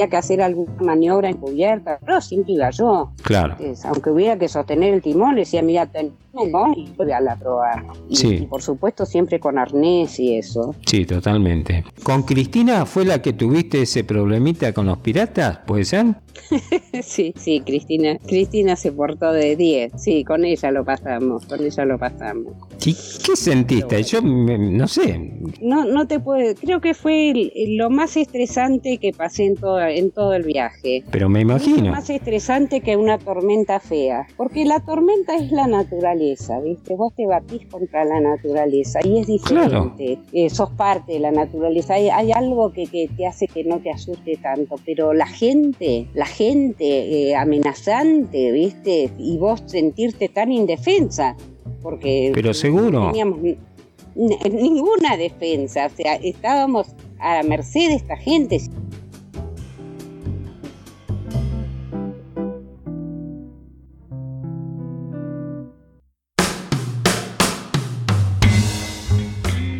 que hacer alguna maniobra encubierta, pero siempre iba yo. Claro. aunque hubiera que sostener el timón, le decía, mira, ten y voy a la probar. Y, por supuesto siempre con arnés y eso. Sí, totalmente. ¿Con Cristina fue la que tuviste ese problemita con los piratas? ¿Puede ser? [LAUGHS] sí, sí, Cristina. Cristina se portó de 10. Sí, con ella lo pasamos, con ella lo pasamos. ¿Qué, qué sentiste? Yo no sé. No, no te puedo. Creo que fue lo más estresante que pasé en todo, en todo el viaje. Pero me imagino. Más estresante que una tormenta fea. Porque la tormenta es la naturaleza, ¿viste? Vos te batís contra la naturaleza y es diferente. Eh, sos parte de la naturaleza. Hay, algo que, que, te hace que no te asuste tanto. Pero la gente, la gente eh, amenazante, ¿viste? Y vos sentirte tan indefensa porque pero seguro no teníamos ninguna defensa, o sea, estábamos a la merced de esta gente.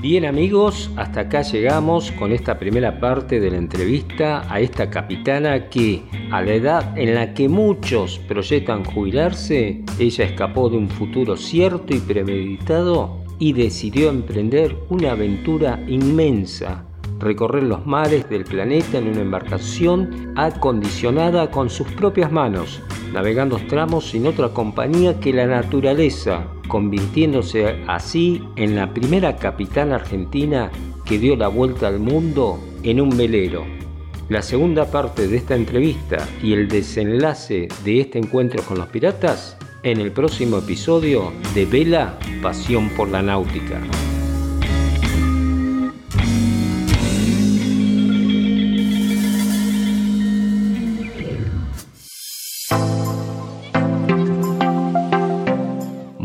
Bien amigos, hasta acá llegamos con esta primera parte de la entrevista a esta capitana que, a la edad en la que muchos proyectan jubilarse, ella escapó de un futuro cierto y premeditado y decidió emprender una aventura inmensa, recorrer los mares del planeta en una embarcación acondicionada con sus propias manos, navegando tramos sin otra compañía que la naturaleza convirtiéndose así en la primera capitana argentina que dio la vuelta al mundo en un velero. La segunda parte de esta entrevista y el desenlace de este encuentro con los piratas en el próximo episodio de Vela, Pasión por la Náutica.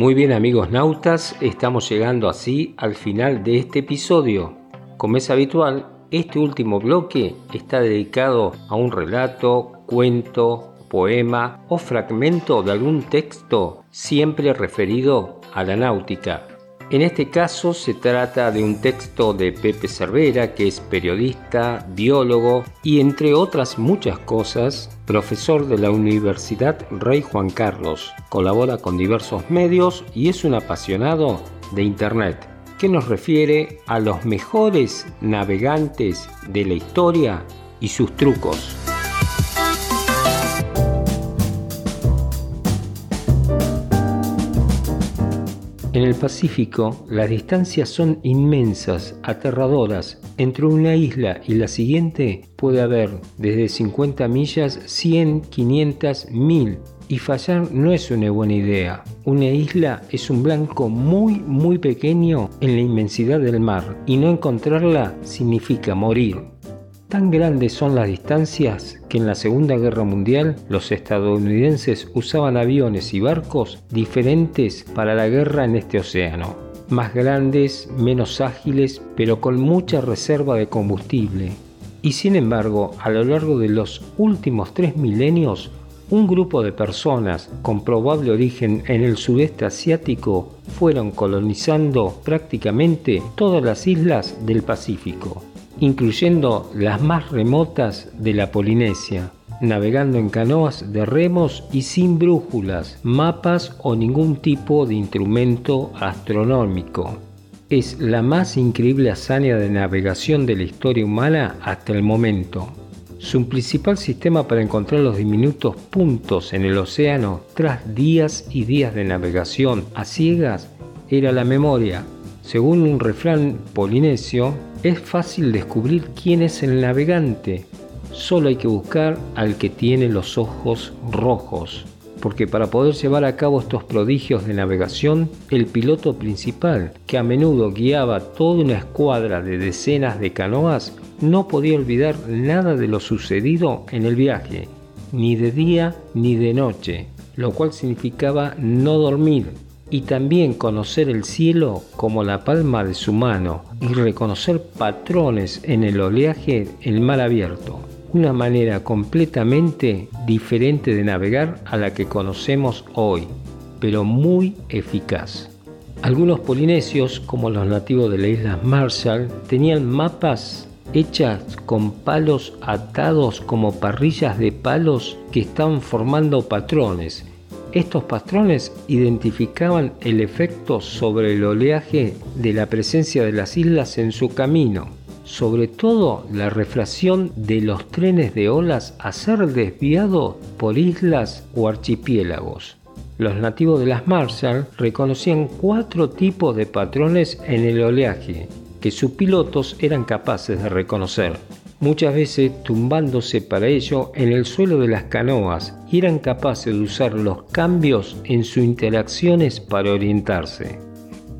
Muy bien amigos nautas, estamos llegando así al final de este episodio. Como es habitual, este último bloque está dedicado a un relato, cuento, poema o fragmento de algún texto siempre referido a la náutica. En este caso se trata de un texto de Pepe Cervera, que es periodista, biólogo y entre otras muchas cosas, profesor de la Universidad Rey Juan Carlos. Colabora con diversos medios y es un apasionado de Internet, que nos refiere a los mejores navegantes de la historia y sus trucos. En el Pacífico, las distancias son inmensas, aterradoras. Entre una isla y la siguiente puede haber desde 50 millas, 100, 500, 1000. Y fallar no es una buena idea. Una isla es un blanco muy, muy pequeño en la inmensidad del mar y no encontrarla significa morir. Tan grandes son las distancias que en la Segunda Guerra Mundial los estadounidenses usaban aviones y barcos diferentes para la guerra en este océano. Más grandes, menos ágiles, pero con mucha reserva de combustible. Y sin embargo, a lo largo de los últimos tres milenios, un grupo de personas con probable origen en el sudeste asiático fueron colonizando prácticamente todas las islas del Pacífico incluyendo las más remotas de la Polinesia, navegando en canoas de remos y sin brújulas, mapas o ningún tipo de instrumento astronómico. Es la más increíble hazaña de navegación de la historia humana hasta el momento. Su principal sistema para encontrar los diminutos puntos en el océano tras días y días de navegación a ciegas era la memoria. Según un refrán polinesio, es fácil descubrir quién es el navegante. Solo hay que buscar al que tiene los ojos rojos. Porque para poder llevar a cabo estos prodigios de navegación, el piloto principal, que a menudo guiaba toda una escuadra de decenas de canoas, no podía olvidar nada de lo sucedido en el viaje, ni de día ni de noche, lo cual significaba no dormir, y también conocer el cielo como la palma de su mano y reconocer patrones en el oleaje el mar abierto. Una manera completamente diferente de navegar a la que conocemos hoy, pero muy eficaz. Algunos polinesios, como los nativos de las Islas Marshall, tenían mapas hechas con palos atados como parrillas de palos que estaban formando patrones estos patrones identificaban el efecto sobre el oleaje de la presencia de las islas en su camino, sobre todo la refracción de los trenes de olas a ser desviados por islas o archipiélagos. Los nativos de las Marshall reconocían cuatro tipos de patrones en el oleaje que sus pilotos eran capaces de reconocer muchas veces tumbándose para ello en el suelo de las canoas eran capaces de usar los cambios en sus interacciones para orientarse.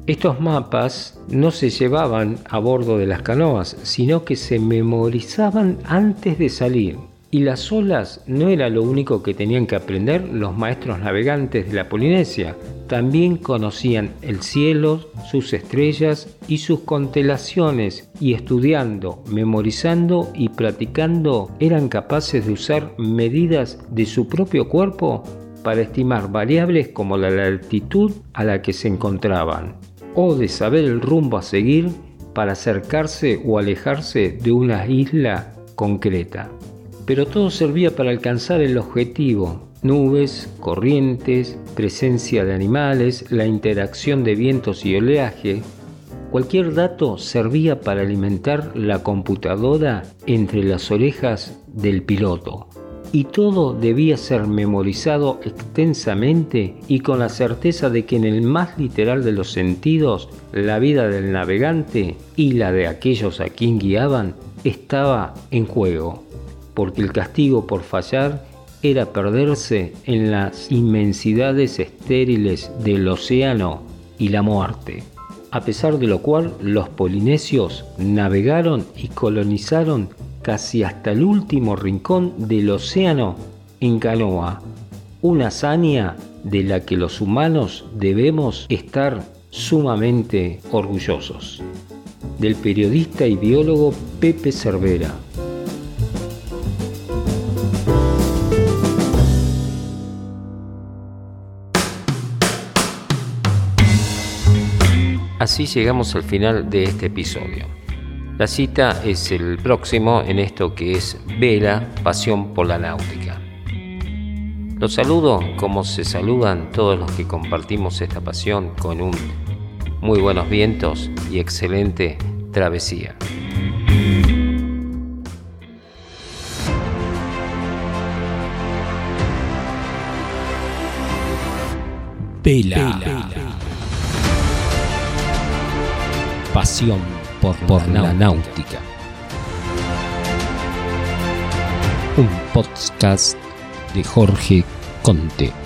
Estos mapas no se llevaban a bordo de las canoas, sino que se memorizaban antes de salir. Y las olas no era lo único que tenían que aprender los maestros navegantes de la Polinesia, también conocían el cielo, sus estrellas y sus constelaciones y estudiando, memorizando y practicando eran capaces de usar medidas de su propio cuerpo para estimar variables como la altitud a la que se encontraban o de saber el rumbo a seguir para acercarse o alejarse de una isla concreta. Pero todo servía para alcanzar el objetivo. Nubes, corrientes, presencia de animales, la interacción de vientos y oleaje. Cualquier dato servía para alimentar la computadora entre las orejas del piloto y todo debía ser memorizado extensamente y con la certeza de que en el más literal de los sentidos, la vida del navegante y la de aquellos a quien guiaban estaba en juego, porque el castigo por fallar era perderse en las inmensidades estériles del océano y la muerte. A pesar de lo cual, los polinesios navegaron y colonizaron casi hasta el último rincón del océano en canoa, una hazaña de la que los humanos debemos estar sumamente orgullosos. Del periodista y biólogo Pepe Cervera. Así llegamos al final de este episodio. La cita es el próximo en esto que es Vela, Pasión por la Náutica. Los saludo como se saludan todos los que compartimos esta pasión con un muy buenos vientos y excelente travesía. Vela. Pasión por, la náutica. Un podcast de Jorge Conte.